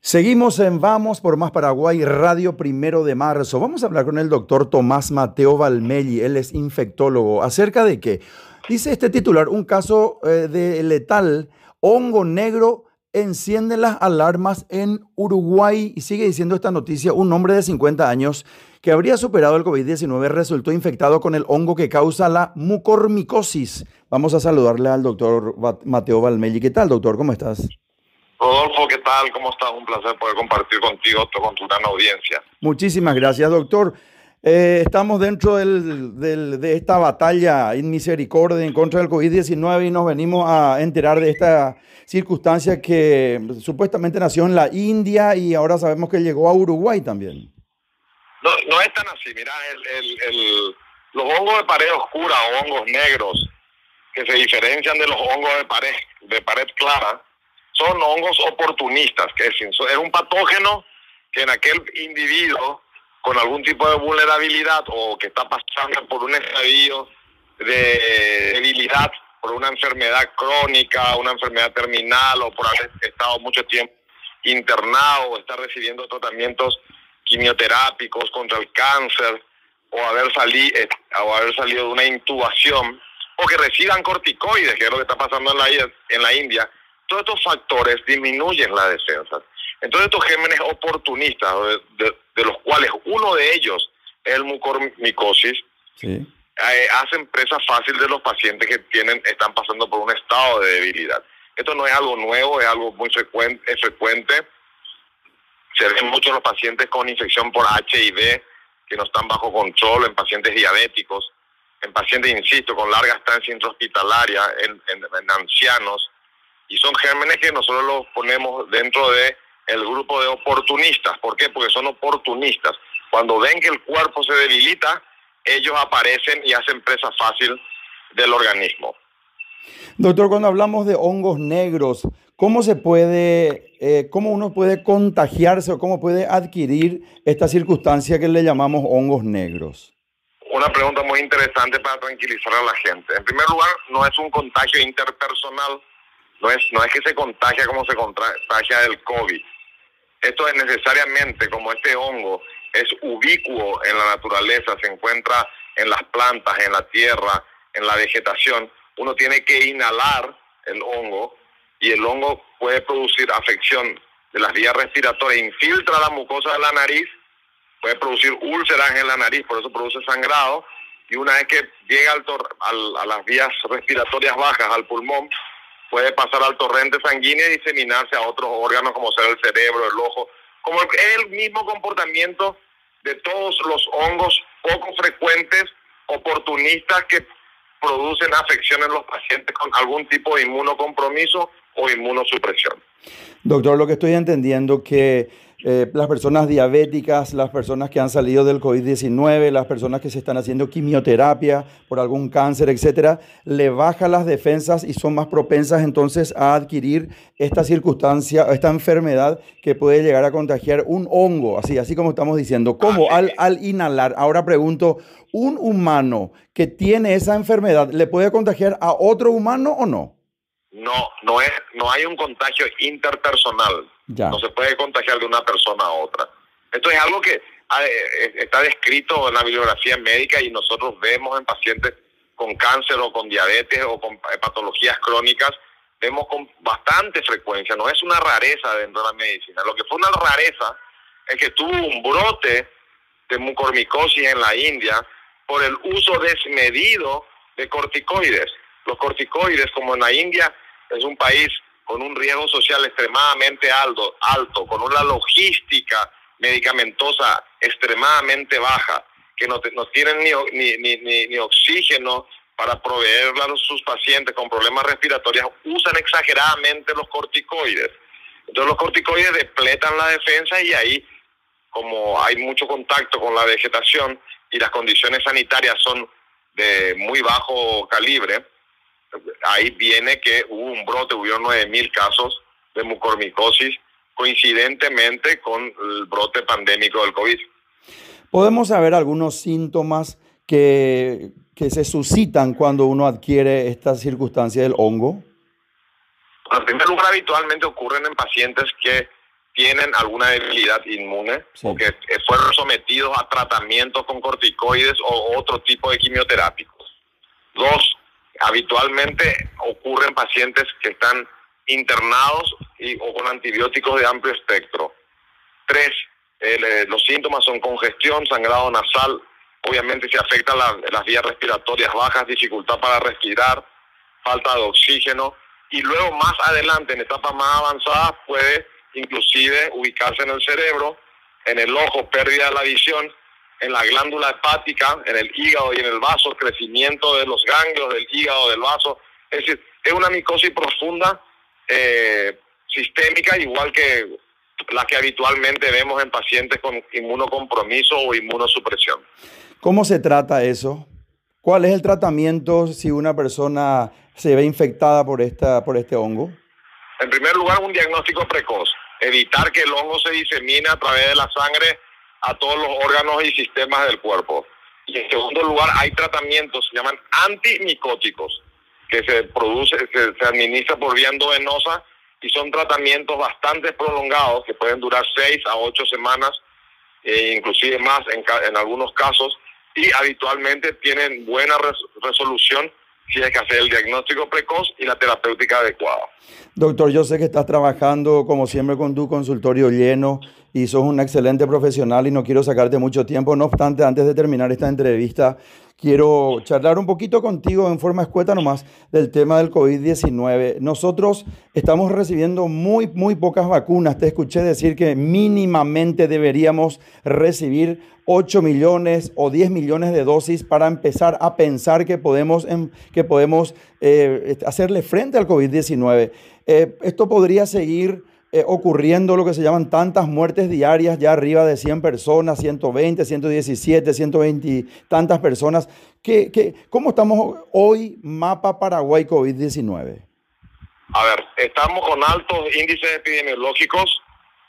Seguimos en Vamos por Más Paraguay, Radio Primero de Marzo. Vamos a hablar con el doctor Tomás Mateo Valmelli, él es infectólogo. ¿Acerca de qué? Dice este titular, un caso eh, de letal, hongo negro enciende las alarmas en Uruguay. Y sigue diciendo esta noticia, un hombre de 50 años que habría superado el COVID-19 resultó infectado con el hongo que causa la mucormicosis. Vamos a saludarle al doctor Mateo Valmelli. ¿Qué tal, doctor? ¿Cómo estás? Rodolfo, ¿qué tal? ¿Cómo estás? Un placer poder compartir contigo, con tu gran audiencia. Muchísimas gracias, doctor. Eh, estamos dentro de esta batalla en misericordia en contra del COVID-19 y nos venimos a enterar de esta circunstancia que supuestamente nació en la India y ahora sabemos que llegó a Uruguay también. No, no es tan así. Mira, los hongos de pared oscura o hongos negros que se diferencian de los hongos de pared, de pared clara son hongos oportunistas, que es, un patógeno que en aquel individuo con algún tipo de vulnerabilidad o que está pasando por un estadio de debilidad, por una enfermedad crónica, una enfermedad terminal o por haber estado mucho tiempo internado o estar recibiendo tratamientos quimioterápicos contra el cáncer o haber, salido eh, o haber salido de una intubación o que reciban corticoides, que es lo que está pasando en la, en la India, todos estos factores disminuyen la defensa. Entonces estos gérmenes oportunistas, de, los cuales uno de ellos es el mucormicosis, eh, hacen presa fácil de los pacientes que tienen están pasando por un estado de debilidad. Esto no es algo nuevo, es algo muy frecuente, es frecuente. Se ven muchos los pacientes con infección por HIV que no están bajo control, en pacientes diabéticos, en pacientes, insisto, con larga estancia intrahospitalaria, en, en ancianos, y son gérmenes que nosotros los ponemos dentro de el grupo de oportunistas. ¿Por qué? Porque son oportunistas. Cuando ven que el cuerpo se debilita, ellos aparecen y hacen presa fácil del organismo. Doctor, cuando hablamos de hongos negros, ¿cómo se puede, eh, cómo uno puede contagiarse o cómo puede adquirir esta circunstancia que le llamamos hongos negros? Una pregunta muy interesante para tranquilizar a la gente. En primer lugar, no es un contagio interpersonal, no es, no es que se contagia como se contagia del COVID. Esto es necesariamente, como este hongo es ubicuo en la naturaleza, se encuentra en las plantas, en la tierra, en la vegetación, uno tiene que inhalar el hongo y el hongo puede producir afección de las vías respiratorias, infiltra la mucosa de la nariz, puede producir úlceras en la nariz, por eso produce sangrado, y una vez que llega al a las vías respiratorias bajas, al pulmón, puede pasar al torrente sanguíneo y diseminarse a otros órganos como ser el cerebro, el ojo, como el mismo comportamiento de todos los hongos poco frecuentes, oportunistas que producen afección en los pacientes con algún tipo de inmunocompromiso o inmunosupresión. Doctor, lo que estoy entendiendo que eh, las personas diabéticas, las personas que han salido del COVID-19, las personas que se están haciendo quimioterapia por algún cáncer, etcétera, le baja las defensas y son más propensas entonces a adquirir esta circunstancia, esta enfermedad que puede llegar a contagiar un hongo, así, así como estamos diciendo. ¿Cómo? Al, al inhalar. Ahora pregunto, ¿un humano que tiene esa enfermedad le puede contagiar a otro humano o no? No, no es, no hay un contagio interpersonal. No se puede contagiar de una persona a otra. Esto es algo que eh, eh, está descrito en la bibliografía médica y nosotros vemos en pacientes con cáncer o con diabetes o con patologías crónicas, vemos con bastante frecuencia. No es una rareza dentro de la medicina. Lo que fue una rareza es que tuvo un brote de mucormicosis en la India por el uso desmedido de corticoides. Los corticoides, como en la India, es un país con un riesgo social extremadamente alto, alto con una logística medicamentosa extremadamente baja, que no, no tienen ni, ni, ni, ni, oxígeno para proveerle a sus pacientes con problemas respiratorios, usan exageradamente los corticoides. Entonces los corticoides depletan la defensa y ahí, como hay mucho contacto con la vegetación y las condiciones sanitarias son de muy bajo calibre, ahí viene que hubo un brote, hubo 9.000 casos de mucormicosis coincidentemente con el brote pandémico del COVID. ¿Podemos saber algunos síntomas que, que se suscitan cuando uno adquiere esta circunstancia del hongo? En primer lugar, habitualmente ocurren en pacientes que tienen alguna debilidad inmune o que fueron sometidos a tratamientos con corticoides o otro tipo de quimioterápicos. Dos, habitualmente ocurren pacientes que están internados y, o con antibióticos de amplio espectro. Tres, eh, los síntomas son congestión, sangrado nasal, obviamente se afectan las vías respiratorias bajas, dificultad para respirar, falta de oxígeno y luego más adelante, en etapas más avanzadas, puede inclusive ubicarse en el cerebro, en el ojo, pérdida de la visión, en la glándula hepática, en el hígado y en el vaso, crecimiento de los ganglios del hígado, del vaso. Es decir, es una micosis profunda, eh, sistémica, igual que la que habitualmente vemos en pacientes con inmunocompromiso o inmunosupresión. ¿Cómo se trata eso? ¿Cuál es el tratamiento si una persona se ve infectada por, esta, por este hongo? En primer lugar, un diagnóstico precoz. Evitar que el hongo se disemine a través de la sangre a todos los órganos y sistemas del cuerpo. Y en segundo lugar, hay tratamientos, se llaman antimicóticos, que se produce, se, se administra por vía endovenosa y son tratamientos bastante prolongados que pueden durar seis a ocho semanas, e inclusive más en, en algunos casos, y habitualmente tienen buena resolución si hay que hacer el diagnóstico precoz y la terapéutica adecuada. Doctor, yo sé que estás trabajando como siempre con tu consultorio lleno y sos un excelente profesional y no quiero sacarte mucho tiempo. No obstante, antes de terminar esta entrevista, quiero charlar un poquito contigo en forma escueta nomás del tema del COVID-19. Nosotros estamos recibiendo muy, muy pocas vacunas. Te escuché decir que mínimamente deberíamos recibir 8 millones o 10 millones de dosis para empezar a pensar que podemos, em, que podemos eh, hacerle frente al COVID-19. Eh, esto podría seguir eh, ocurriendo lo que se llaman tantas muertes diarias, ya arriba de 100 personas, 120, 117, 120, tantas personas. ¿Qué, qué, cómo estamos hoy, mapa Paraguay COVID-19? A ver, estamos con altos índices epidemiológicos,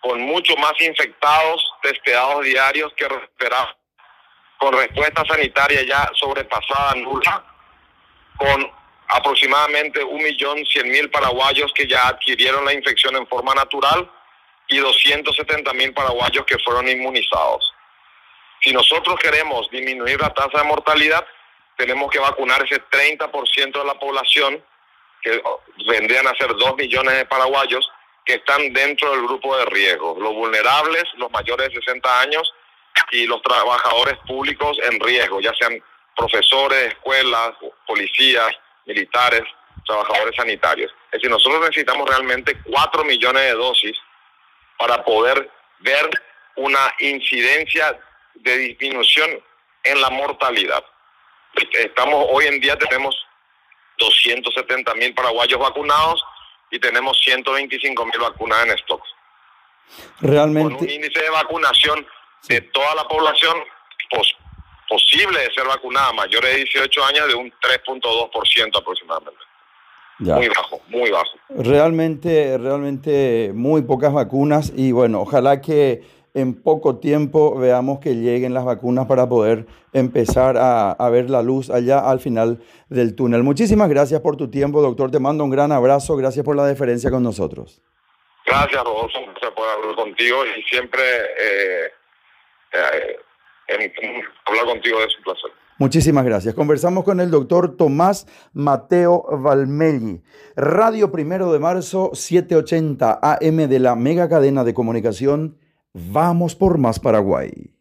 con mucho más infectados, testeados diarios que esperar, con respuesta sanitaria ya sobrepasada nula, con aproximadamente 1.100.000 paraguayos que ya adquirieron la infección en forma natural y 270.000 paraguayos que fueron inmunizados. Si nosotros queremos disminuir la tasa de mortalidad, tenemos que vacunar ese 30% de la población, que vendrían a ser 2 millones de paraguayos, que están dentro del grupo de riesgo. Los vulnerables, los mayores de 60 años y los trabajadores públicos en riesgo, ya sean profesores, escuelas, policías, militares, trabajadores sanitarios. Es decir, nosotros necesitamos realmente 4 millones de dosis para poder ver una incidencia de disminución en la mortalidad. Estamos hoy en día tenemos 270 mil paraguayos vacunados y tenemos 125 mil vacunas en stock. Realmente. Con un índice de vacunación de toda la población pues, posible de ser vacunada mayores de 18 años de un 3.2% aproximadamente. Muy bajo, muy bajo. Realmente, realmente muy pocas vacunas y bueno, ojalá que en poco tiempo veamos que lleguen las vacunas para poder empezar a, a, ver la luz allá al final del túnel. Muchísimas gracias por tu tiempo, doctor. Te mando un gran abrazo. Gracias por la deferencia con nosotros. Gracias, Rodolfo. Poder hablar contigo y siempre eh, eh, hablar contigo es un placer. Muchísimas gracias. Conversamos con el doctor Tomás Mateo Valmelli. Radio Primero de Marzo, 780 AM de la mega cadena de comunicación. Vamos por más Paraguay.